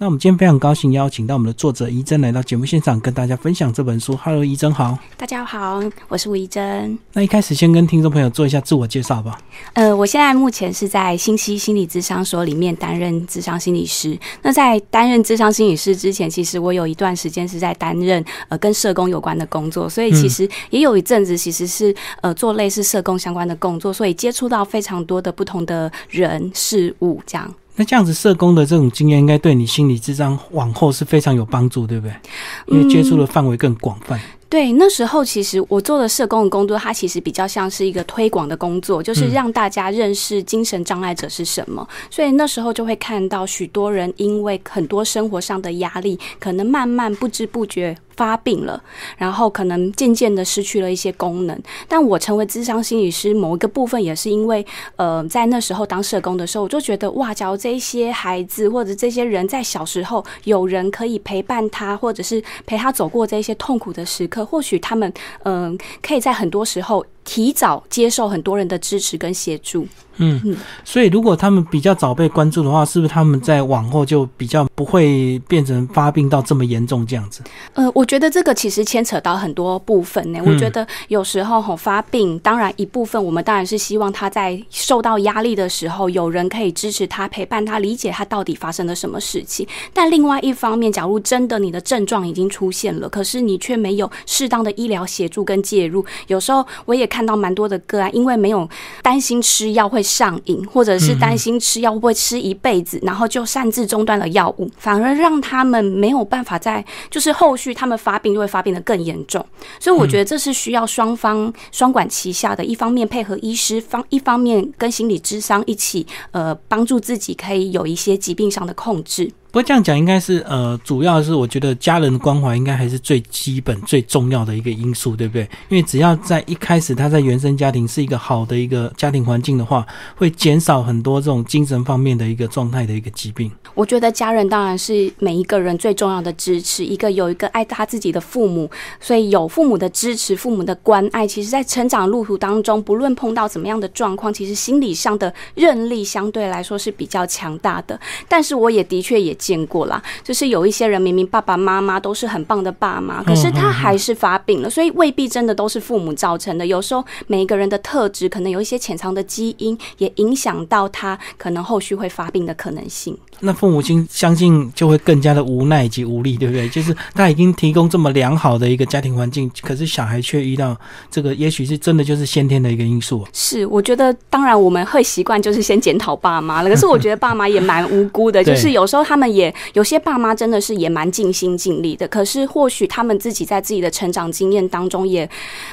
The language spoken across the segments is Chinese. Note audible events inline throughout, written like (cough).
那我们今天非常高兴邀请到我们的作者怡珍来到节目现场，跟大家分享这本书。Hello，怡珍好。大家好，我是吴怡珍。那一开始先跟听众朋友做一下自我介绍吧。呃，我现在目前是在新溪心理咨商所里面担任智商心理师。那在担任智商心理师之前，其实我有一段时间是在担任呃跟社工有关的工作，所以其实也有一阵子其实是呃做类似社工相关的工作，所以接触到非常多的不同的人事物这样。那这样子，社工的这种经验应该对你心理智商往后是非常有帮助，对不对？因为接触的范围更广泛。对，那时候其实我做的社工的工作，它其实比较像是一个推广的工作，就是让大家认识精神障碍者是什么。所以那时候就会看到许多人因为很多生活上的压力，可能慢慢不知不觉。发病了，然后可能渐渐的失去了一些功能。但我成为智商心理师，某一个部分也是因为，呃，在那时候当社工的时候，我就觉得哇，只要这些孩子或者这些人在小时候有人可以陪伴他，或者是陪他走过这些痛苦的时刻，或许他们，嗯，可以在很多时候。提早接受很多人的支持跟协助，嗯嗯，所以如果他们比较早被关注的话，是不是他们在往后就比较不会变成发病到这么严重这样子？呃，我觉得这个其实牵扯到很多部分呢。我觉得有时候吼发病，当然一部分我们当然是希望他在受到压力的时候，有人可以支持他、陪伴他、理解他到底发生了什么事情。但另外一方面，假如真的你的症状已经出现了，可是你却没有适当的医疗协助跟介入，有时候我也看。看到蛮多的个案，因为没有担心吃药会上瘾，或者是担心吃药会不会吃一辈子，然后就擅自中断了药物，反而让他们没有办法在就是后续他们发病就会发病的更严重。所以我觉得这是需要双方双管齐下的，一方面配合医师方，一方面跟心理智商一起，呃，帮助自己可以有一些疾病上的控制。不过这样讲应该是呃，主要是我觉得家人的关怀应该还是最基本最重要的一个因素，对不对？因为只要在一开始他在原生家庭是一个好的一个家庭环境的话，会减少很多这种精神方面的一个状态的一个疾病。我觉得家人当然是每一个人最重要的支持，一个有一个爱他自己的父母，所以有父母的支持、父母的关爱，其实在成长路途当中，不论碰到怎么样的状况，其实心理上的韧力相对来说是比较强大的。但是我也的确也。见过啦，就是有一些人明明爸爸妈妈都是很棒的爸妈，可是他还是发病了，所以未必真的都是父母造成的。有时候每一个人的特质可能有一些潜藏的基因，也影响到他可能后续会发病的可能性。那父母亲相信就会更加的无奈以及无力，对不对？就是他已经提供这么良好的一个家庭环境，可是小孩却遇到这个，也许是真的就是先天的一个因素。是，我觉得当然我们会习惯就是先检讨爸妈了，可是我觉得爸妈也蛮无辜的，(laughs) 就是有时候他们。也有些爸妈真的是也蛮尽心尽力的，可是或许他们自己在自己的成长经验当中也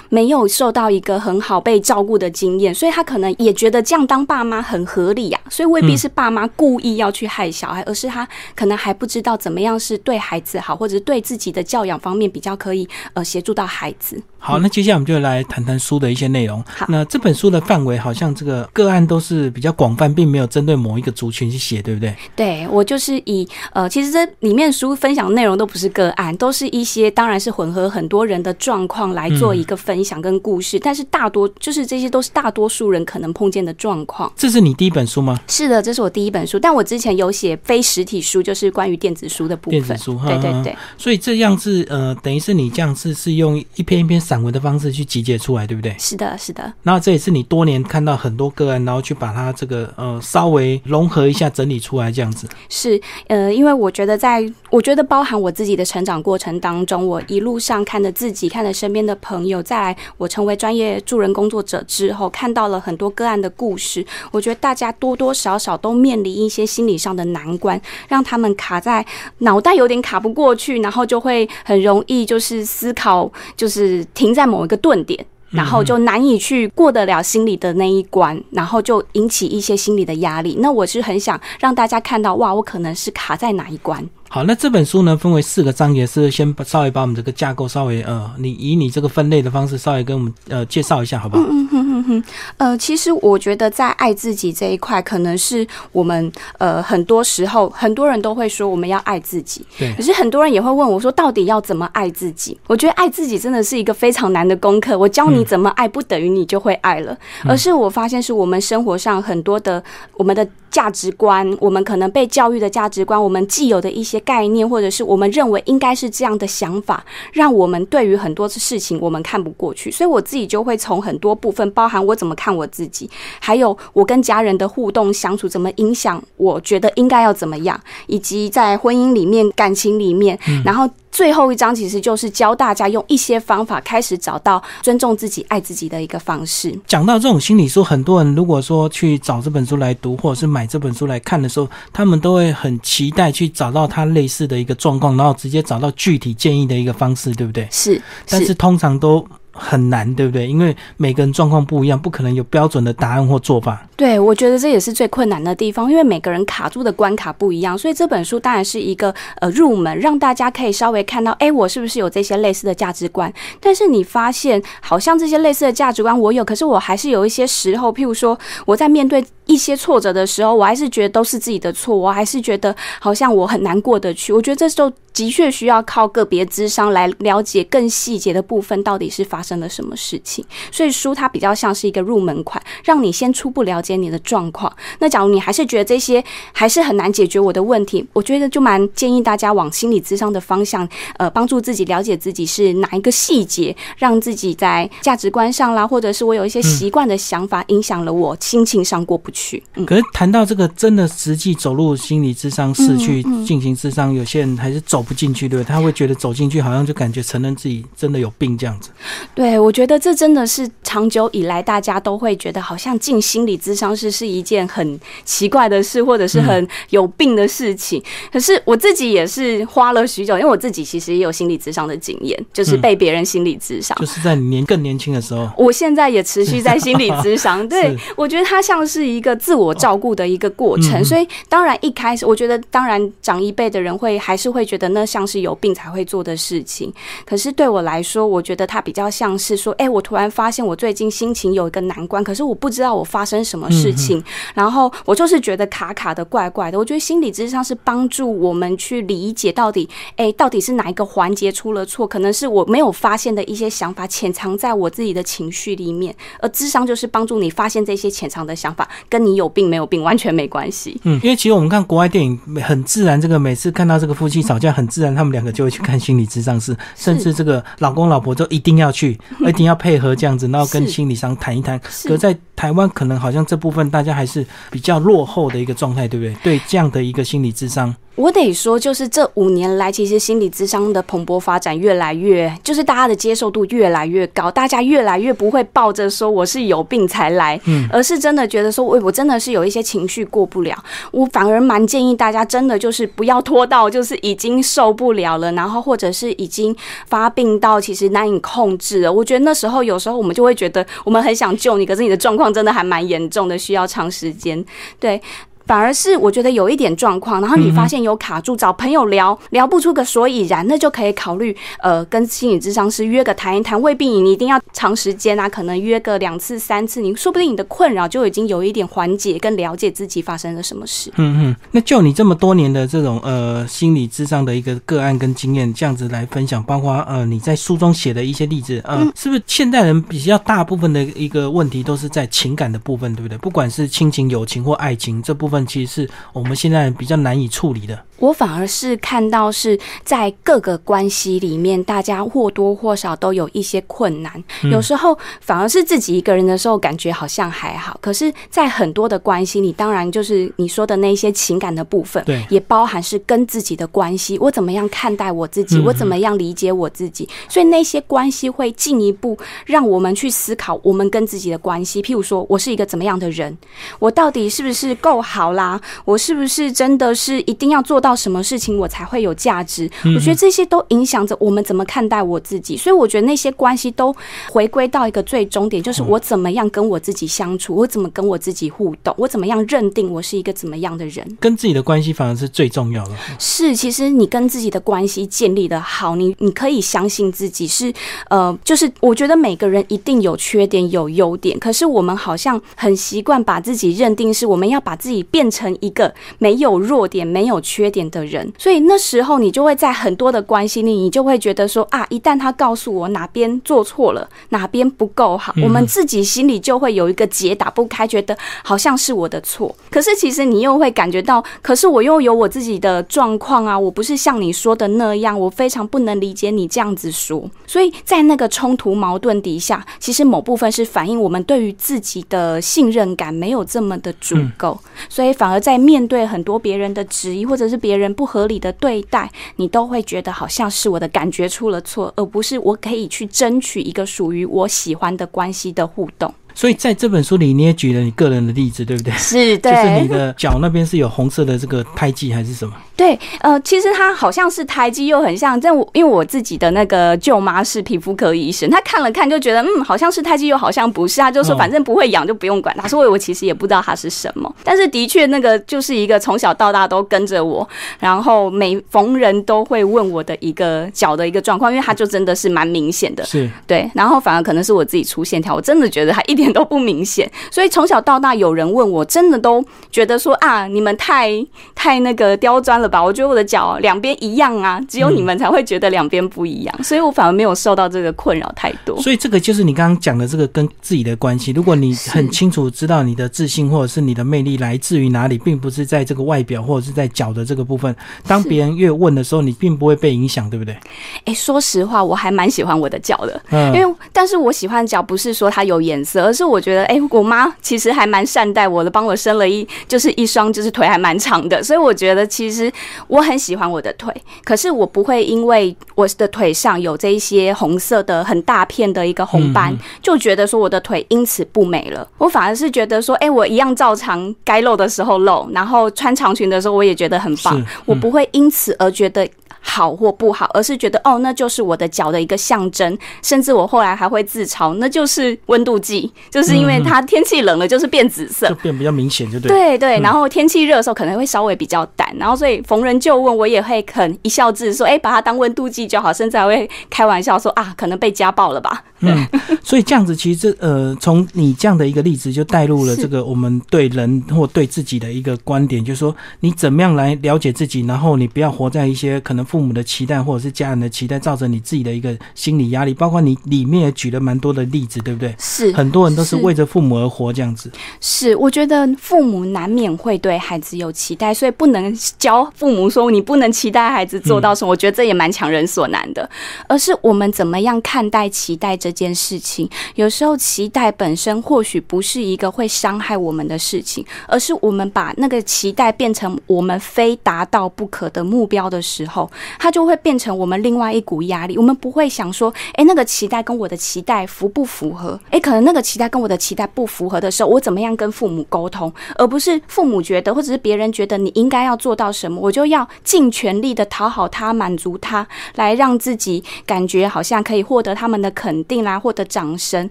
没有受到一个很好被照顾的经验，所以他可能也觉得这样当爸妈很合理呀。所以未必是爸妈故意要去害小孩，而是他可能还不知道怎么样是对孩子好，或者是对自己的教养方面比较可以呃协助到孩子。好，那接下来我们就来谈谈书的一些内容。好，那这本书的范围好像这个个案都是比较广泛，并没有针对某一个族群去写，对不对？对，我就是以呃，其实这里面书分享内容都不是个案，都是一些当然是混合很多人的状况来做一个分享跟故事，但是大多就是这些都是大多数人可能碰见的状况。这是你第一本书吗？是的，这是我第一本书，但我之前有写非实体书，就是关于电子书的部分。电子书，对对对。所以这样子呃，等于是你这样子是用一篇一篇散文的方式去。集结出来，对不对？是的，是的。然后这也是你多年看到很多个案，然后去把它这个呃稍微融合一下，整理出来这样子。是呃，呃因为我觉得，在我觉得包含我自己的成长过程当中，我一路上看着自己，看着身边的朋友，在我成为专业助人工作者之后，看到了很多个案的故事。我觉得大家多多少少都面临一些心理上的难关，让他们卡在脑袋有点卡不过去，然后就会很容易就是思考，就是停在某一个顿。点，然后就难以去过得了心里的那一关，然后就引起一些心理的压力。那我是很想让大家看到，哇，我可能是卡在哪一关。好，那这本书呢分为四个章节，是先稍微把我们这个架构稍微呃，你以你这个分类的方式稍微跟我们呃介绍一下，好不好？嗯嗯嗯嗯，呃，其实我觉得在爱自己这一块，可能是我们呃很多时候很多人都会说我们要爱自己，对可是很多人也会问我说，到底要怎么爱自己？我觉得爱自己真的是一个非常难的功课。我教你怎么爱，不等于你就会爱了，而是我发现是我们生活上很多的我们的价值观，我们可能被教育的价值观，我们既有的一些概念，或者是我们认为应该是这样的想法，让我们对于很多事情我们看不过去。所以我自己就会从很多部分，包含我怎么看我自己，还有我跟家人的互动相处怎么影响，我觉得应该要怎么样，以及在婚姻里面、感情里面，然后。最后一章其实就是教大家用一些方法开始找到尊重自己、爱自己的一个方式。讲到这种心理书，很多人如果说去找这本书来读，或者是买这本书来看的时候，他们都会很期待去找到他类似的一个状况，然后直接找到具体建议的一个方式，对不对？是，但是通常都很难，对不对？因为每个人状况不一样，不可能有标准的答案或做法。对，我觉得这也是最困难的地方，因为每个人卡住的关卡不一样，所以这本书当然是一个呃入门，让大家可以稍微看到，哎，我是不是有这些类似的价值观？但是你发现，好像这些类似的价值观我有，可是我还是有一些时候，譬如说我在面对一些挫折的时候，我还是觉得都是自己的错，我还是觉得好像我很难过得去。我觉得这时候的确需要靠个别智商来了解更细节的部分，到底是发生了什么事情。所以书它比较像是一个入门款，让你先初步了解你的状况。那假如你还是觉得这些还是很难解决我的问题，我觉得就蛮建议大家往心理智商的方向，呃，帮助自己了解自己是哪一个细节，让自己在价值观上啦，或者是我有一些习惯的想法，影响了我心情上过不去。嗯，可是谈到这个真的实际走入心理智商室去进行智商，有些人还是走不进去，对不对？他会觉得走进去好像就感觉承认自己真的有病这样子。对，我觉得这真的是长久以来大家都会觉得，好像进心理咨商室是一件很奇怪的事，或者是很有病的事情。可是我自己也是花了许久，因为我自己其实也有心理咨商的经验，就是被别人心理咨商。就是在年更年轻的时候，我现在也持续在心理咨商，(laughs) 对我觉得它像是一个自我照顾的一个过程，所以当然一开始，我觉得当然长一辈的人会还是会觉得那像是有病才会做的事情，可是对我来说，我觉得它比较像是说，哎、我突然发现我最近心情有一个难关，可是我不知道我发生什么事情，(laughs) 然后我就是觉得卡卡的、怪怪的。我觉得心理智商是帮助我们去理解到底，哎、到底是哪一个环节出了错，可能是我没有发现的一些想法潜藏在我自己的情绪里面，而智商就是帮助你发现这些潜藏的想法，跟你有病没有病完全没关系。嗯，因为其实我们看国外电影很自然，这个每次看到这个夫妻吵架，很自然，他们两个就会去看心理咨商师，甚至这个老公老婆都一定要去，(laughs) 一定要配合这样子，然后跟心理商谈一谈。是。可在台湾，可能好像这部分大家还是比较落后的一个状态，对不对？对这样的一个心理智商，我得说，就是这五年来，其实心理智商的蓬勃发展越来越，就是大家的接受度越来越高，大家越来越不会抱着说我是有病才来，嗯而是真的觉得说，我，我真的是有一些情绪过不了，我反而蛮建议大家真的就是不要拖到就是已经受不了了，然后或者是已经发病到其实难以控制了。我觉得那时候有时候我们就会觉得我们很想救你，可是你的状况真的还蛮严重的，需要长时间。对，反而是我觉得有一点状况，然后你发现有卡住，找朋友聊聊不出个所以然，那就可以考虑呃跟心理咨商师约个谈一谈，未必你一定要长时间啊，可能约个两次三次，你说不定你的困扰就已经有一点缓解，跟了解自己发生了什么事。嗯嗯，那就你这么多年的这种呃心理智商的一个个案跟经验，这样子来分享，包括呃你在书中写的一些例子，呃，嗯是不是现代人比较大部分的一个问题都是在情感的部分，对不对？不管是亲情、友情或爱情这部分，其实是我们现在比较难以处理的。我反而是看到是在各个关系里面，大家或多或少都有一些困难。嗯有时候反而是自己一个人的时候，感觉好像还好。可是，在很多的关系里，当然就是你说的那些情感的部分，对也包含是跟自己的关系。我怎么样看待我自己？嗯我怎么样理解我自己？所以那些关系会进一步让我们去思考我们跟自己的关系。譬如说，我是一个怎么样的人？我到底是不是够好？好啦？我是不是真的是一定要做到什么事情我才会有价值？我觉得这些都影响着我们怎么看待我自己。所以我觉得那些关系都回归到一个最终点，就是我怎么样跟我自己相处，我怎么跟我自己互动，我怎么样认定我是一个怎么样的人。跟自己的关系反而是最重要的。是，其实你跟自己的关系建立的好，你你可以相信自己是呃，就是我觉得每个人一定有缺点有优点，可是我们好像很习惯把自己认定是我们要把自己变成一个没有弱点、没有缺点的人，所以那时候你就会在很多的关系里，你就会觉得说啊，一旦他告诉我哪边做错了，哪边不够好，我们自己心里就会有一个结打不开，觉得好像是我的错。可是其实你又会感觉到，可是我又有我自己的状况啊，我不是像你说的那样，我非常不能理解你这样子说，所以在那个冲突矛盾底下，其实某部分是反映我们对于自己的信任感没有这么的足够，所以反而在面对很多别人的质疑或者是别人不合理的对待，你都会觉得好像是我的感觉出了错，而不是我可以去争取一个属于我喜欢的关系的互动。所以在这本书里，你也举了你个人的例子，对不对？是，(laughs) 就是你的脚那边是有红色的这个胎记还是什么？对，呃，其实它好像是胎记，又很像。但我因为我自己的那个舅妈是皮肤科医生，她看了看就觉得，嗯，好像是胎记，又好像不是。她就说，反正不会痒，就不用管它。所以我其实也不知道它是什么。但是的确，那个就是一个从小到大都跟着我，然后每逢人都会问我的一个脚的一个状况，因为它就真的是蛮明显的。是对，然后反而可能是我自己出线条，我真的觉得它一点都不明显。所以从小到大，有人问我，真的都觉得说啊，你们太太那个刁钻了吧？我觉得我的脚两边一样啊，只有你们才会觉得两边不一样，所以我反而没有受到这个困扰太多。所以这个就是你刚刚讲的这个跟自己的关系。如果你很清楚知道你的自信或者是你的魅力来自于哪里，并不是在这个外表或者是在脚的这个部分。当别人越问的时候，你并不会被影响，对不对？哎，说实话，我还蛮喜欢我的脚的，嗯因为但是我喜欢脚不是说它有颜色，而是我觉得哎。我妈其实还蛮善待我的，帮我生了一就是一双就是腿还蛮长的，所以我觉得其实我很喜欢我的腿。可是我不会因为我的腿上有这一些红色的很大片的一个红斑，就觉得说我的腿因此不美了。我反而是觉得说，哎，我一样照常该露的时候露，然后穿长裙的时候我也觉得很棒。我不会因此而觉得。好或不好，而是觉得哦，那就是我的脚的一个象征。甚至我后来还会自嘲，那就是温度计，就是因为它天气冷了就是变紫色，就变比较明显，就对。对对，然后天气热的时候可能会稍微比较淡，然后所以逢人就问我也会很一笑置之说，哎，把它当温度计就好，甚至还会开玩笑说啊，可能被家暴了吧。嗯，所以这样子其实呃，从你这样的一个例子就带入了这个我们对人或对自己的一个观点，就是说你怎么样来了解自己，然后你不要活在一些可能父母的期待或者是家人的期待，造成你自己的一个心理压力。包括你里面也举了蛮多的例子，对不对？是，很多人都是为着父母而活这样子。是，我觉得父母难免会对孩子有期待，所以不能教父母说你不能期待孩子做到什么。我觉得这也蛮强人所难的，而是我们怎么样看待期待。这件事情，有时候期待本身或许不是一个会伤害我们的事情，而是我们把那个期待变成我们非达到不可的目标的时候，它就会变成我们另外一股压力。我们不会想说，诶，那个期待跟我的期待符不符合？诶，可能那个期待跟我的期待不符合的时候，我怎么样跟父母沟通？而不是父母觉得或者是别人觉得你应该要做到什么，我就要尽全力的讨好他、满足他，来让自己感觉好像可以获得他们的肯定。来获得掌声，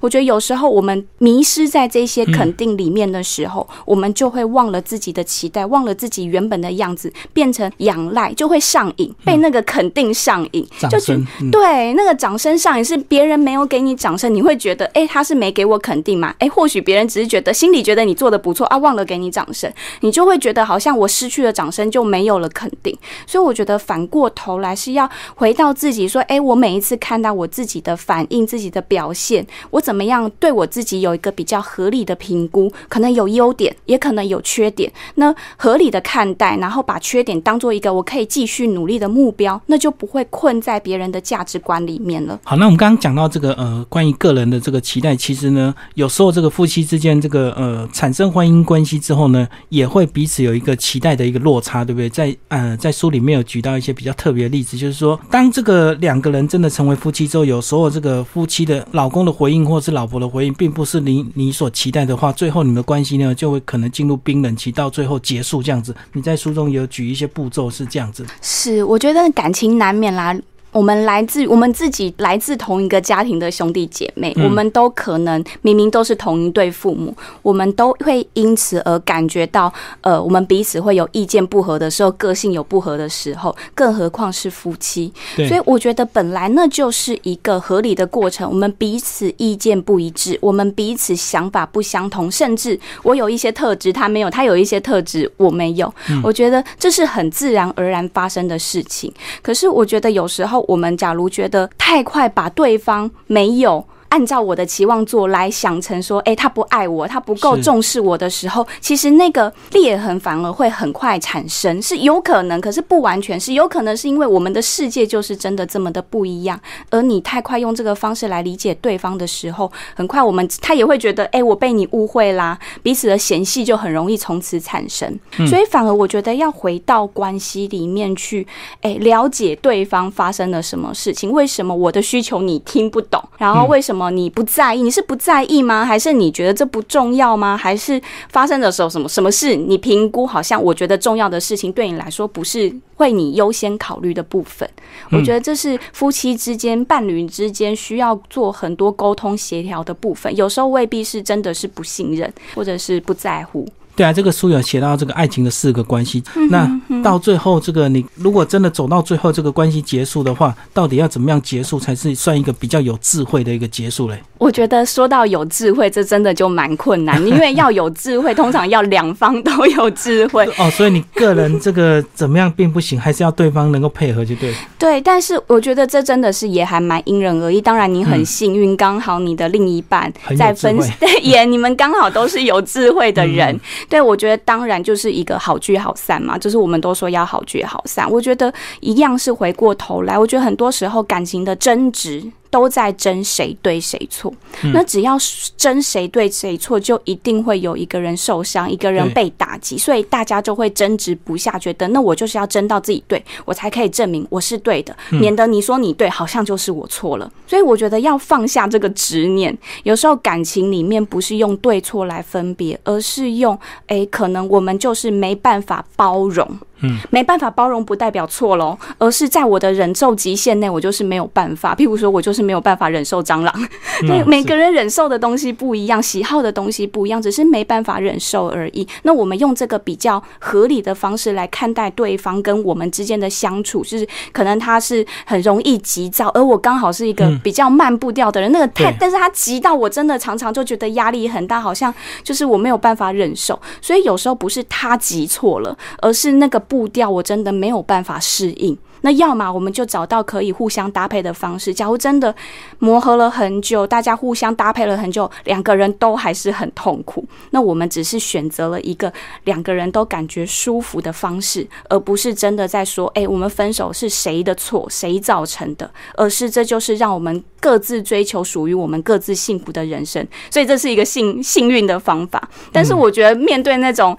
我觉得有时候我们迷失在这些肯定里面的时候，我们就会忘了自己的期待，忘了自己原本的样子，变成仰赖，就会上瘾，被那个肯定上瘾，就觉对那个掌声上瘾，是别人没有给你掌声，你会觉得，哎，他是没给我肯定嘛？哎，或许别人只是觉得心里觉得你做的不错啊，忘了给你掌声，你就会觉得好像我失去了掌声就没有了肯定。所以我觉得反过头来是要回到自己，说，哎，我每一次看到我自己的反应。自己的表现，我怎么样对我自己有一个比较合理的评估？可能有优点，也可能有缺点。那合理的看待，然后把缺点当做一个我可以继续努力的目标，那就不会困在别人的价值观里面了。好，那我们刚刚讲到这个呃，关于个人的这个期待，其实呢，有时候这个夫妻之间这个呃产生婚姻关系之后呢，也会彼此有一个期待的一个落差，对不对？在呃在书里面有举到一些比较特别的例子，就是说，当这个两个人真的成为夫妻之后，有时候这个夫夫妻的老公的回应或是老婆的回应，并不是你你所期待的话，最后你们的关系呢就会可能进入冰冷期，到最后结束这样子。你在书中有举一些步骤是这样子，是我觉得感情难免啦。我们来自我们自己来自同一个家庭的兄弟姐妹，我们都可能明明都是同一对父母，我们都会因此而感觉到，呃，我们彼此会有意见不合的时候，个性有不合的时候，更何况是夫妻。所以我觉得本来那就是一个合理的过程。我们彼此意见不一致，我们彼此想法不相同，甚至我有一些特质他没有，他有一些特质我没有。我觉得这是很自然而然发生的事情。可是我觉得有时候。我们假如觉得太快把对方没有。按照我的期望做来想成说，哎，他不爱我，他不够重视我的时候，其实那个裂痕反而会很快产生，是有可能，可是不完全是有可能，是因为我们的世界就是真的这么的不一样，而你太快用这个方式来理解对方的时候，很快我们他也会觉得，哎，我被你误会啦，彼此的嫌隙就很容易从此产生，所以反而我觉得要回到关系里面去，哎，了解对方发生了什么事情，为什么我的需求你听不懂，然后为什么。你不在意？你是不在意吗？还是你觉得这不重要吗？还是发生的时候什么什么事？你评估好像我觉得重要的事情对你来说不是会你优先考虑的部分。我觉得这是夫妻之间、伴侣之间需要做很多沟通协调的部分。有时候未必是真的是不信任，或者是不在乎。对啊，这个书有写到这个爱情的四个关系。那到最后，这个你如果真的走到最后，这个关系结束的话，到底要怎么样结束才是算一个比较有智慧的一个结束嘞？我觉得说到有智慧，这真的就蛮困难，因为要有智慧，通常要两方都有智慧。(laughs) 哦，所以你个人这个怎么样并不行，还是要对方能够配合就对。对，但是我觉得这真的是也还蛮因人而异。当然，你很幸运，刚好你的另一半在分 (laughs) 对也你们刚好都是有智慧的人。对，我觉得当然就是一个好聚好散嘛，就是我们都说要好聚好散。我觉得一样是回过头来，我觉得很多时候感情的争执。都在争谁对谁错，那只要争谁对谁错，就一定会有一个人受伤，一个人被打击，所以大家就会争执不下，觉得那我就是要争到自己对，我才可以证明我是对的，免得你说你对，好像就是我错了。所以我觉得要放下这个执念，有时候感情里面不是用对错来分别，而是用诶，可能我们就是没办法包容。嗯，没办法包容不代表错喽，而是在我的忍受极限内，我就是没有办法。譬如说，我就是没有办法忍受蟑螂。对，每个人忍受的东西不一样，喜好的东西不一样，只是没办法忍受而已。那我们用这个比较合理的方式来看待对方跟我们之间的相处，就是可能他是很容易急躁，而我刚好是一个比较慢步调的人。那个太，但是他急到我真的常常就觉得压力很大，好像就是我没有办法忍受。所以有时候不是他急错了，而是那个。步调我真的没有办法适应，那要么我们就找到可以互相搭配的方式。假如真的磨合了很久，大家互相搭配了很久，两个人都还是很痛苦，那我们只是选择了一个两个人都感觉舒服的方式，而不是真的在说，哎，我们分手是谁的错，谁造成的，而是这就是让我们各自追求属于我们各自幸福的人生。所以这是一个幸幸运的方法。但是我觉得面对那种。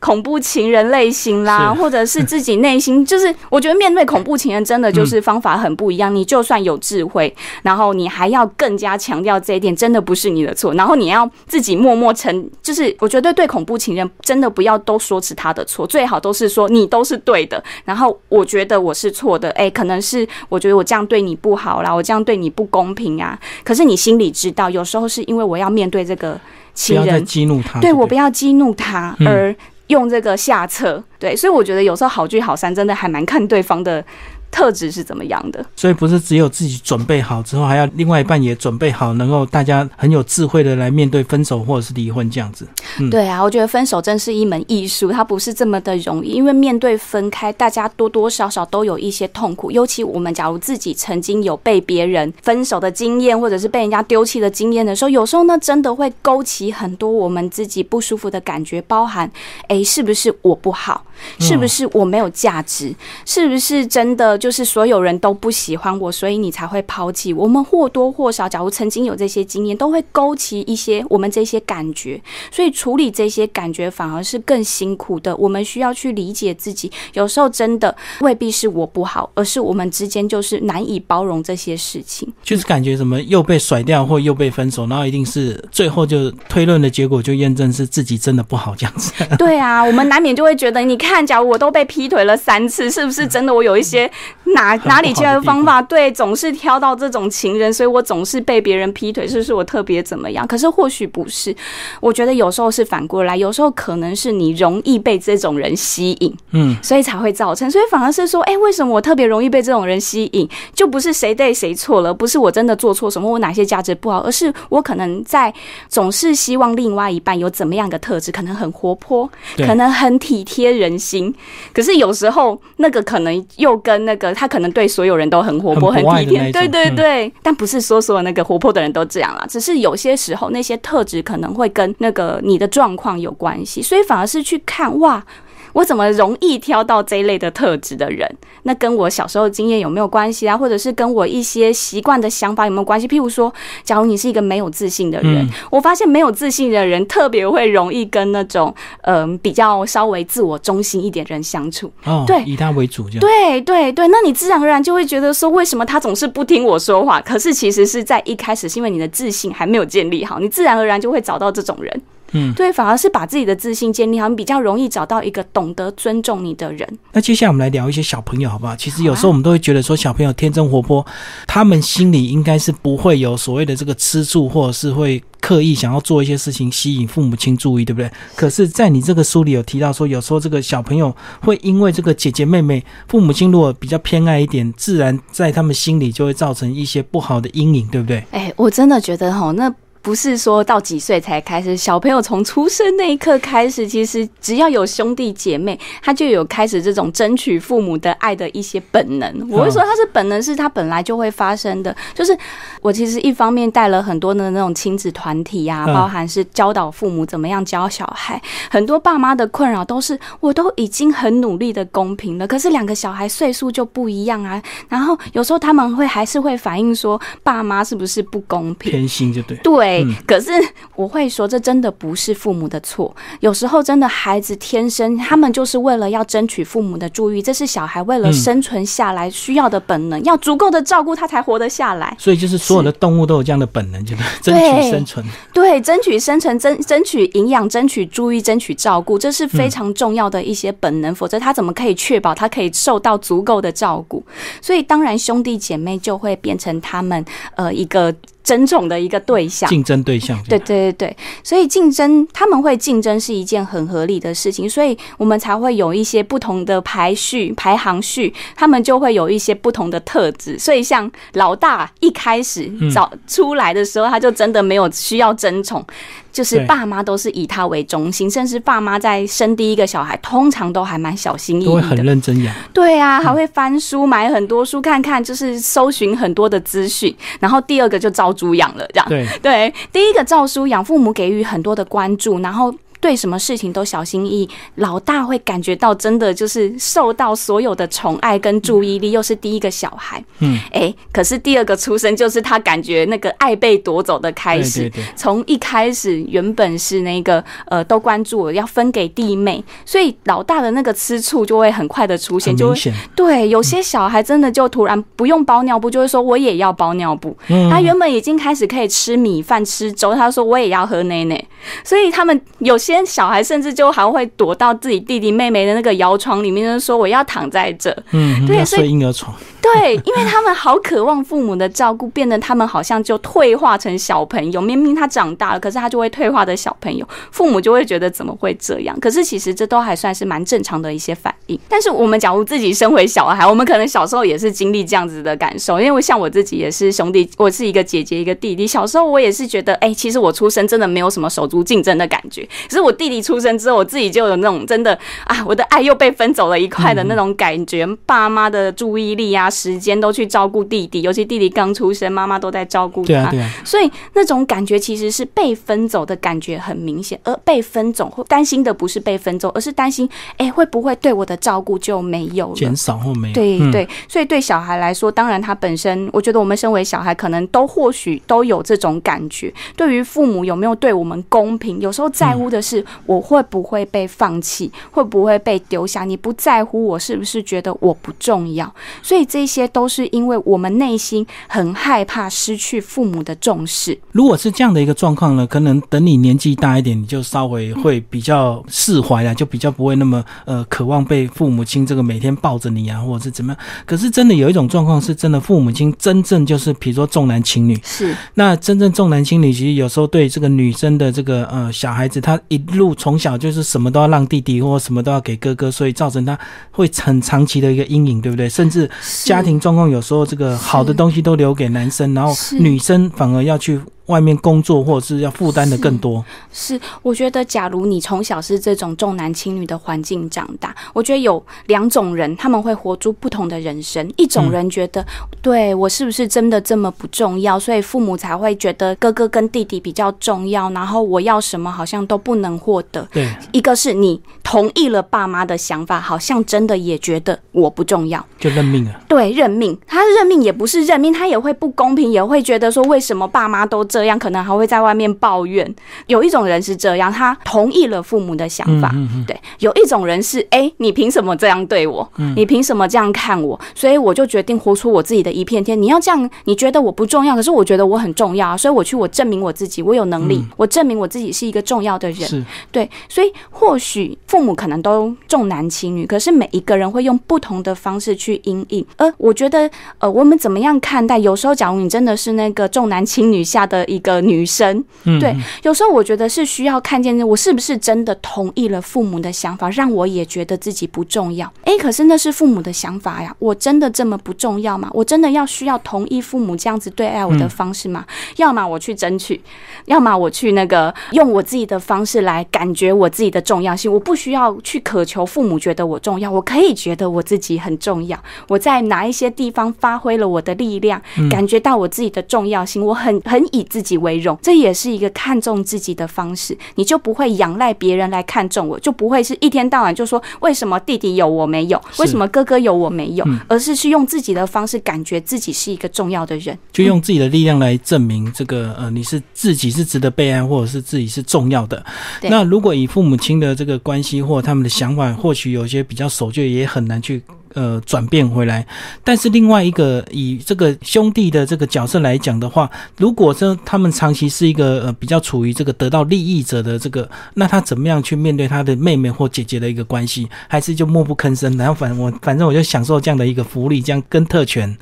恐怖情人类型啦，或者是自己内心，就是我觉得面对恐怖情人，真的就是方法很不一样。你就算有智慧，然后你还要更加强调这一点，真的不是你的错。然后你要自己默默承，就是我觉得对恐怖情人，真的不要都说是他的错，最好都是说你都是对的。然后我觉得我是错的，哎，可能是我觉得我这样对你不好啦，我这样对你不公平啊。可是你心里知道，有时候是因为我要面对这个情人，激怒他，对我不要激怒他而。用这个下策，对，所以我觉得有时候好聚好散，真的还蛮看对方的。特质是怎么样的？所以不是只有自己准备好之后，还要另外一半也准备好，能够大家很有智慧的来面对分手或者是离婚这样子。对啊，我觉得分手真是一门艺术，它不是这么的容易。因为面对分开，大家多多少少都有一些痛苦。尤其我们假如自己曾经有被别人分手的经验，或者是被人家丢弃的经验的时候，有时候呢，真的会勾起很多我们自己不舒服的感觉，包含哎，是不是我不好？是不是我没有价值？是不是真的？就是所有人都不喜欢我，所以你才会抛弃我。我们或多或少，假如曾经有这些经验，都会勾起一些我们这些感觉，所以处理这些感觉反而是更辛苦的。我们需要去理解自己，有时候真的未必是我不好，而是我们之间就是难以包容这些事情。就是感觉什么又被甩掉，或又被分手，然后一定是最后就推论的结果就验证是自己真的不好这样子。对啊，我们难免就会觉得，你看，假如我都被劈腿了三次，是不是真的我有一些哪 (laughs) 哪里其他的方法？对，总是挑到这种情人，所以我总是被别人劈腿，是不是我特别怎么样？可是或许不是，我觉得有时候是反过来，有时候可能是你容易被这种人吸引，嗯，所以才会造成，所以反而是说，哎，为什么我特别容易被这种人吸引？就不是谁对谁错了，不是我真的做错什么，我哪些价值不好，而是我可能在总是希望另外一半有怎么样的特质，可能很活泼，可能很体贴人心。可是有时候那个可能又跟那个他可能对所有人都很活泼、很体贴，对对对。但不是说所有那个活泼的人都这样啦，只是有些时候那些特质可能会跟那个你的状况有关系，所以反而是去看哇。我怎么容易挑到这一类的特质的人？那跟我小时候的经验有没有关系啊？或者是跟我一些习惯的想法有没有关系？譬如说，假如你是一个没有自信的人，我发现没有自信的人特别会容易跟那种嗯比较稍微自我中心一点人相处。哦，对，以他为主这样。对对对，那你自然而然就会觉得说，为什么他总是不听我说话？可是其实是在一开始是因为你的自信还没有建立好，你自然而然就会找到这种人。嗯，对，反而是把自己的自信建立好，你比较容易找到一个懂得尊重你的人。那接下来我们来聊一些小朋友，好不好？其实有时候我们都会觉得说，小朋友天真活泼，他们心里应该是不会有所谓的这个吃醋，或者是会刻意想要做一些事情吸引父母亲注意，对不对？可是，在你这个书里有提到说，有时候这个小朋友会因为这个姐姐妹妹，父母亲如果比较偏爱一点，自然在他们心里就会造成一些不好的阴影，对不对？哎，我真的觉得哈，那。不是说到几岁才开始，小朋友从出生那一刻开始，其实只要有兄弟姐妹，他就有开始这种争取父母的爱的一些本能。我会说他是本能，是他本来就会发生的。就是我其实一方面带了很多的那种亲子团体呀，包含是教导父母怎么样教小孩。很多爸妈的困扰都是，我都已经很努力的公平了，可是两个小孩岁数就不一样啊。然后有时候他们会还是会反映说，爸妈是不是不公平？偏心就对。对。可是我会说，这真的不是父母的错。有时候真的孩子天生，他们就是为了要争取父母的注意，这是小孩为了生存下来需要的本能，要足够的照顾他才活得下来。所以就是所有的动物都有这样的本能，就是争取生存。对，争取生存，争争取营养，争取注意，争取照顾，这是非常重要的一些本能。否则他怎么可以确保他可以受到足够的照顾？所以当然兄弟姐妹就会变成他们呃一个。争宠的一个对象，竞争对象，对对对对，所以竞争他们会竞争是一件很合理的事情，所以我们才会有一些不同的排序排行序，他们就会有一些不同的特质。所以像老大一开始早出来的时候，他就真的没有需要争宠。就是爸妈都是以他为中心，甚至爸妈在生第一个小孩，通常都还蛮小心翼翼的，都会很认真养。对啊，还会翻书，买很多书看看，就是搜寻很多的资讯。然后第二个就照猪养了，这样对对。第一个照书养，父母给予很多的关注，然后。对什么事情都小心翼翼，老大会感觉到真的就是受到所有的宠爱跟注意力，又是第一个小孩，嗯，哎，可是第二个出生就是他感觉那个爱被夺走的开始，从一开始原本是那个呃都关注我要分给弟妹，所以老大的那个吃醋就会很快的出现，就会对有些小孩真的就突然不用包尿布，就会说我也要包尿布，他原本已经开始可以吃米饭吃粥，他说我也要喝奶奶，所以他们有些。些小孩甚至就还会躲到自己弟弟妹妹的那个摇床里面，就说我要躺在这。嗯，对，睡婴儿床。对，因为他们好渴望父母的照顾，变得他们好像就退化成小朋友。明明他长大了，可是他就会退化的小朋友，父母就会觉得怎么会这样？可是其实这都还算是蛮正常的一些反应。但是我们假如自己身为小孩，我们可能小时候也是经历这样子的感受。因为像我自己也是兄弟，我是一个姐姐一个弟弟。小时候我也是觉得，哎，其实我出生真的没有什么手足竞争的感觉。可是我弟弟出生之后，我自己就有那种真的啊，我的爱又被分走了一块的那种感觉。爸妈的注意力啊、时间都去照顾弟弟，尤其弟弟刚出生，妈妈都在照顾他。对啊，对啊。所以那种感觉其实是被分走的感觉很明显，而被分走或担心的不是被分走，而是担心哎会不会对我的照顾就没有了，减少或没有。对对，所以对小孩来说，当然他本身，我觉得我们身为小孩，可能都或许都有这种感觉。对于父母有没有对我们公平，有时候在乎的是我会不会被放弃，会不会被丢下。你不在乎我，是不是觉得我不重要？所以这些都是因为我们内心很害怕失去父母的重视。如果是这样的一个状况呢，可能等你年纪大一点，你就稍微会比较释怀了，就比较不会那么呃渴望被父母亲这个每天抱着你啊，或者是怎么样。可是真的有一种状况是真的，父母亲真正就是比如说重男轻女，是那真正重男轻女，其实有时候对这个女生的这个呃小孩子，他一路从小就是什么都要让弟弟，或什么都要给哥哥，所以造成他会很长期的一个阴影，对不对？甚至家庭状况有时候这个好的东西都留给男生，然后女生反而要去。外面工作或者是要负担的更多，是我觉得，假如你从小是这种重男轻女的环境长大，我觉得有两种人，他们会活出不同的人生。一种人觉得，对我是不是真的这么不重要，所以父母才会觉得哥哥跟弟弟比较重要，然后我要什么好像都不能获得。对，一个是你同意了爸妈的想法，好像真的也觉得我不重要，就认命了。对，认命，他认命也不是认命，他也会不公平，也会觉得说为什么爸妈都这。这样可能还会在外面抱怨。有一种人是这样，他同意了父母的想法。对，有一种人是，哎，你凭什么这样对我？你凭什么这样看我？所以我就决定活出我自己的一片天。你要这样，你觉得我不重要，可是我觉得我很重要啊，所以我去，我证明我自己，我有能力，我证明我自己是一个重要的人。对，所以或许父母可能都重男轻女，可是每一个人会用不同的方式去应应。而我觉得，呃，我们怎么样看待？有时候，假如你真的是那个重男轻女下的。一个女生，对，有时候我觉得是需要看见我是不是真的同意了父母的想法，让我也觉得自己不重要。哎，可是那是父母的想法呀，我真的这么不重要吗？我真的要需要同意父母这样子对待我的方式吗？要么我去争取，要么我去那个用我自己的方式来感觉我自己的重要性。我不需要去渴求父母觉得我重要，我可以觉得我自己很重要。我在哪一些地方发挥了我的力量，感觉到我自己的重要性，我很很以自。自己为荣，这也是一个看重自己的方式。你就不会仰赖别人来看重我，就不会是一天到晚就说为什么弟弟有我没有，为什么哥哥有我没有，而是去用自己的方式，感觉自己是一个重要的人，就用自己的力量来证明这个呃，你是自己是值得被爱，或者是自己是重要的。那如果以父母亲的这个关系或他们的想法，或许有些比较守旧，也很难去。呃，转变回来，但是另外一个以这个兄弟的这个角色来讲的话，如果说他们长期是一个呃比较处于这个得到利益者的这个，那他怎么样去面对他的妹妹或姐姐的一个关系，还是就默不吭声？然后反我反正我就享受这样的一个福利，这样跟特权。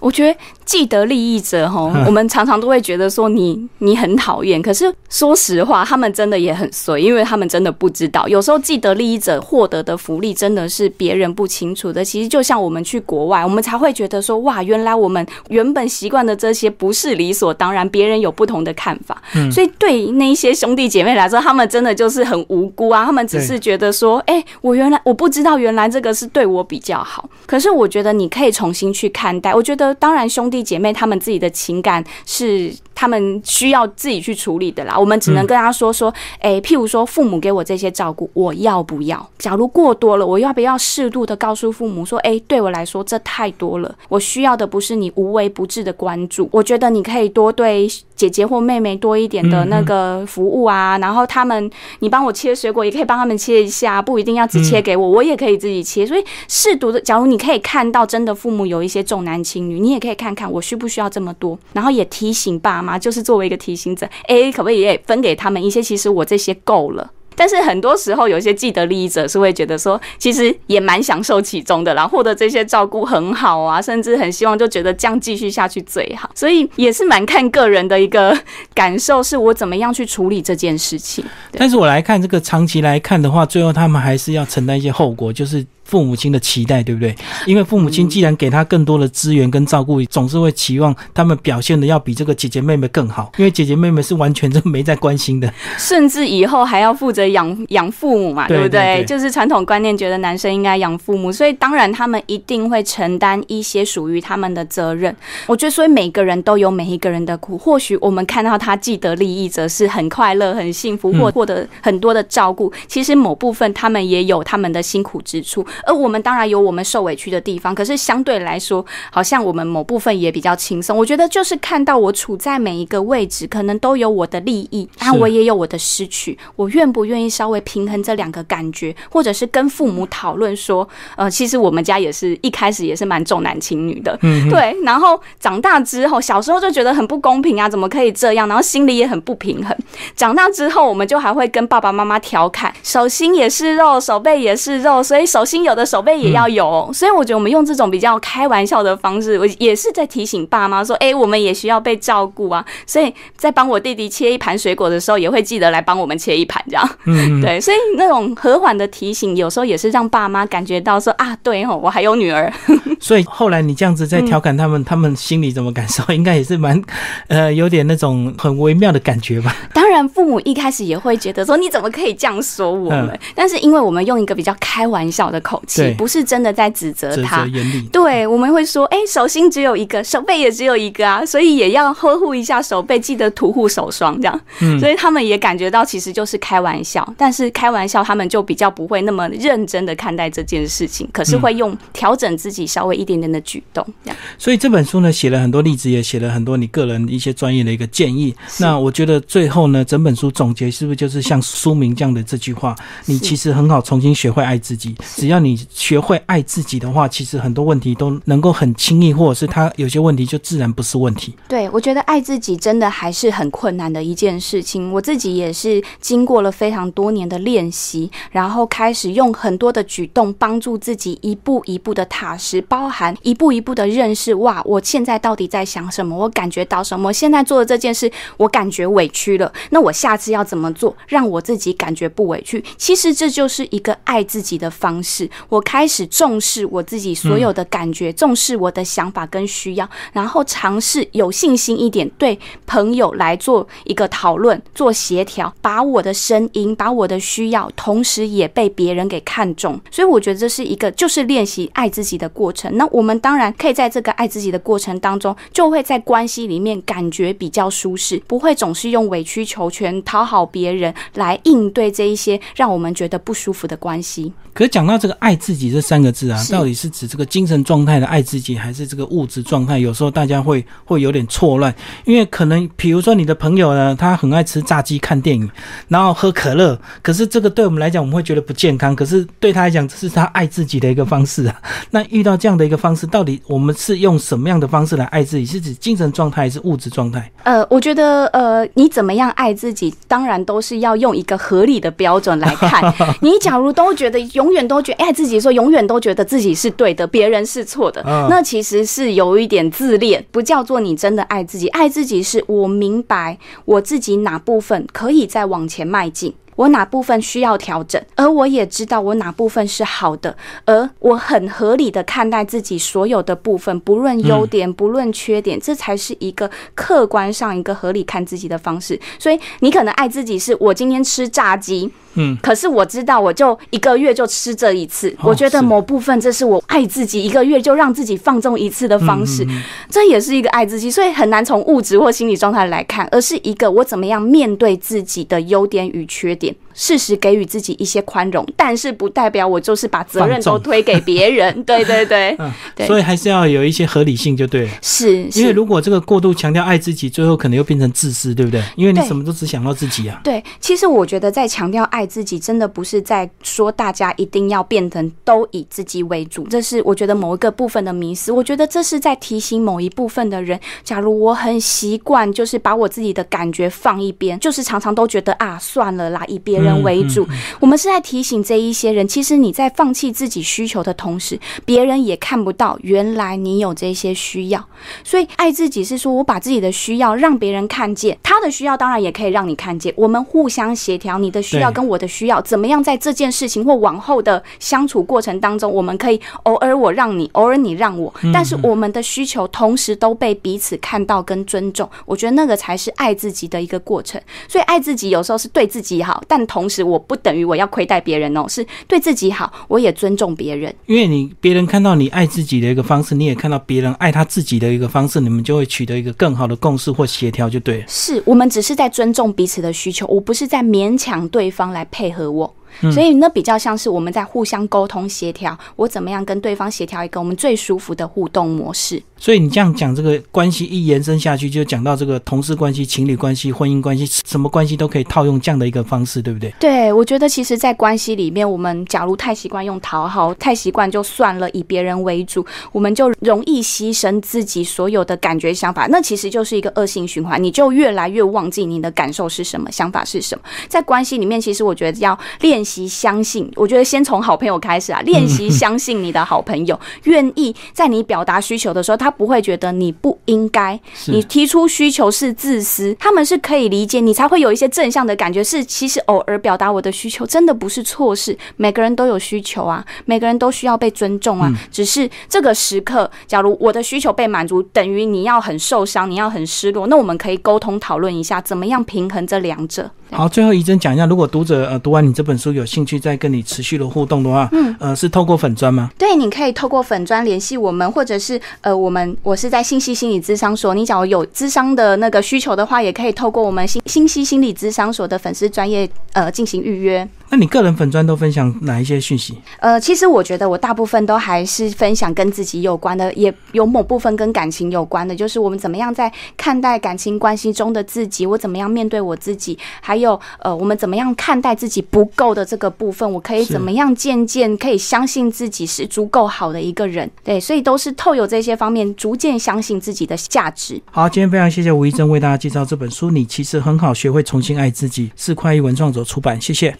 我觉得既得利益者哈，我们常常都会觉得说你你很讨厌，可是说实话，他们真的也很衰，因为他们真的不知道，有时候既得利益者获得的福利真的是别人不清楚的。其实就像我们去国外，我们才会觉得说哇，原来我们原本习惯的这些不是理所当然，别人有不同的看法。嗯所以对那一些兄弟姐妹来说，他们真的就是很无辜啊，他们只是觉得说，哎，我原来我不知道，原来这个是对我比较好。可是我觉得你可以重新去看待。我觉得当然兄弟姐妹他们自己的情感是。他们需要自己去处理的啦，我们只能跟他说说，哎，譬如说父母给我这些照顾，我要不要？假如过多了，我要不要适度的告诉父母说，哎，对我来说这太多了，我需要的不是你无微不至的关注，我觉得你可以多对姐姐或妹妹多一点的那个服务啊，然后他们你帮我切水果，也可以帮他们切一下，不一定要只切给我，我也可以自己切。所以适度的，假如你可以看到真的父母有一些重男轻女，你也可以看看我需不需要这么多，然后也提醒爸妈。就是作为一个提醒者，哎，可不可以也分给他们一些？其实我这些够了。但是很多时候，有一些既得利益者是会觉得说，其实也蛮享受其中的，然后获得这些照顾很好啊，甚至很希望就觉得这样继续下去最好。所以也是蛮看个人的一个感受，是我怎么样去处理这件事情。但是我来看这个长期来看的话，最后他们还是要承担一些后果，就是。父母亲的期待，对不对？因为父母亲既然给他更多的资源跟照顾，总是会期望他们表现的要比这个姐姐妹妹更好，因为姐姐妹妹是完全就没在关心的，甚至以后还要负责养 (laughs) 养父母嘛，对不对？就是传统观念觉得男生应该养父母，所以当然他们一定会承担一些属于他们的责任。我觉得，所以每个人都有每一个人的苦。或许我们看到他既得利益者是很快乐、很幸福，或获得很多的照顾，其实某部分他们也有他们的辛苦之处。而我们当然有我们受委屈的地方，可是相对来说，好像我们某部分也比较轻松。我觉得就是看到我处在每一个位置，可能都有我的利益，但我也有我的失去。我愿不愿意稍微平衡这两个感觉，或者是跟父母讨论说，呃，其实我们家也是一开始也是蛮重男轻女的，嗯对。然后长大之后，小时候就觉得很不公平啊，怎么可以这样？然后心里也很不平衡。长大之后，我们就还会跟爸爸妈妈调侃，手心也是肉，手背也是肉，所以手心有的手背也要有。所以我觉得我们用这种比较开玩笑的方式，我也是在提醒爸妈说，哎，我们也需要被照顾啊。所以在帮我弟弟切一盘水果的时候，也会记得来帮我们切一盘，这样。嗯，(laughs) 对。所以那种和缓的提醒，有时候也是让爸妈感觉到说啊，对哦，我还有女儿。(laughs) 所以后来你这样子在调侃他们，他们心里怎么感受？应该也是蛮呃有点那种很微妙的感觉吧。当然，父母一开始也会觉得说你怎么可以这样说我们？但是因为我们用一个比较开玩笑的口气，不是真的在指责他。对，我们会说，哎，手心只有一个，手背也只有一个啊，所以也要呵护一下手背，记得涂护手霜这样。嗯所以他们也感觉到其实就是开玩笑，但是开玩笑他们就比较不会那么认真的看待这件事情，可是会用调整自己稍微一点点的举动这样。所以这本书呢，写了很多例子，也写了很多你个人一些专业的一个建议。那我觉得最后呢，整本书总结是不是就是像书名这样的这句话？你其实很好，重新学会爱自己。只要你你学会爱自己的话，其实很多问题都能够很轻易，或者是他有些问题就自然不是问题。对，我觉得爱自己真的还是很困难的一件事情。我自己也是经过了非常多年的练习，然后开始用很多的举动帮助自己一步一步的踏实，包含一步一步的认识。哇，我现在到底在想什么？我感觉到什么？现在做的这件事，我感觉委屈了。那我下次要怎么做，让我自己感觉不委屈？其实这就是一个爱自己的方式。我开始重视我自己所有的感觉，重视我的想法跟需要，然后尝试有信心一点，对朋友来做一个讨论、做协调，把我的声音、把我的需要，同时也被别人给看中。所以我觉得这是一个就是练习爱自己的过程。那我们当然可以在这个爱自己的过程当中，就会在关系里面感觉比较舒适，不会总是用委曲求全、讨好别人来应对这一些让我们觉得不舒服的关系。可是讲到这个“爱自己”这三个字啊，到底是指这个精神状态的爱自己，还是这个物质状态？有时候大家会会有点错乱，因为可能比如说你的朋友呢，他很爱吃炸鸡、看电影，然后喝可乐，可是这个对我们来讲，我们会觉得不健康。可是对他来讲，这是他爱自己的一个方式啊。(laughs) 那遇到这样的一个方式，到底我们是用什么样的方式来爱自己？是指精神状态还是物质状态？呃，我觉得呃，你怎么样爱自己，当然都是要用一个合理的标准来看。(laughs) 你假如都觉得永远都觉得爱自己，说永远都觉得自己是对的，别人是错的，那其实是有一点自恋，不叫做你真的爱自己。爱自己是我明白我自己哪部分可以再往前迈进。我哪部分需要调整，而我也知道我哪部分是好的，而我很合理的看待自己所有的部分，不论优点，不论缺点，这才是一个客观上一个合理看自己的方式。所以你可能爱自己是我今天吃炸鸡，嗯，可是我知道我就一个月就吃这一次，我觉得某部分这是我爱自己一个月就让自己放纵一次的方式，这也是一个爱自己。所以很难从物质或心理状态来看，而是一个我怎么样面对自己的优点与缺点。руки. 适时给予自己一些宽容，但是不代表我就是把责任都推给别人。(laughs) 对对对，嗯，所以还是要有一些合理性就对了。是，因为如果这个过度强调爱自己，最后可能又变成自私，对不对？因为你什么都只想到自己啊。对，其实我觉得在强调爱自己，真的不是在说大家一定要变成都以自己为主，这是我觉得某一个部分的迷思。我觉得这是在提醒某一部分的人，假如我很习惯，就是把我自己的感觉放一边，就是常常都觉得啊，算了啦，以别人。人为主。我们是在提醒这一些人，其实你在放弃自己需求的同时，别人也看不到原来你有这些需要。所以爱自己是说我把自己的需要让别人看见，他的需要当然也可以让你看见。我们互相协调，你的需要跟我的需要怎么样，在这件事情或往后的相处过程当中，我们可以偶尔我让你，偶尔你让我，但是我们的需求同时都被彼此看到跟尊重。我觉得那个才是爱自己的一个过程。所以爱自己有时候是对自己好，但同时我不等于我要亏待别人哦，是对自己好，我也尊重别人。因为你别人看到你爱自己的一个方式，你也看到别人爱他自己的一个方式，你们就会取得一个更好的共识或协调，就对了。是我们只是在尊重彼此的需求，我不是在勉强对方来配合我。所以那比较像是我们在互相沟通协调，我怎么样跟对方协调一个我们最舒服的互动模式。所以你这样讲，这个关系一延伸下去，就讲到这个同事关系、情侣关系、婚姻关系，什么关系都可以套用这样的一个方式，对不对？对，我觉得其实，在关系里面，我们假如太习惯用讨好，太习惯就算了，以别人为主，我们就容易牺牲自己所有的感觉、想法，那其实就是一个恶性循环，你就越来越忘记你的感受是什么，想法是什么。在关系里面，其实我觉得要练。习相信，我觉得先从好朋友开始啊，练习相信你的好朋友，(laughs) 愿意在你表达需求的时候，他不会觉得你不应该，你提出需求是自私，他们是可以理解，你才会有一些正向的感觉。是其实偶尔表达我的需求，真的不是错事，每个人都有需求啊，每个人都需要被尊重啊。只是这个时刻，假如我的需求被满足，等于你要很受伤，你要很失落，那我们可以沟通讨论一下，怎么样平衡这两者。好，最后一真讲一下，如果读者呃读完你这本书有兴趣再跟你持续的互动的话，嗯，呃是透过粉砖吗？对，你可以透过粉砖联系我们，或者是呃我们我是在信息心理咨商所，你只要有咨商的那个需求的话，也可以透过我们信信息心理咨商所的粉丝专业呃进行预约。那你个人粉砖都分享哪一些讯息？呃，其实我觉得我大部分都还是分享跟自己有关的，也有某部分跟感情有关的，就是我们怎么样在看待感情关系中的自己，我怎么样面对我自己，还有呃，我们怎么样看待自己不够的这个部分，我可以怎么样渐渐可以相信自己是足够好的一个人。对，所以都是透有这些方面，逐渐相信自己的价值。好，今天非常谢谢吴医生为大家介绍这本书，你其实很好，学会重新爱自己，是快意文创所出版，谢谢。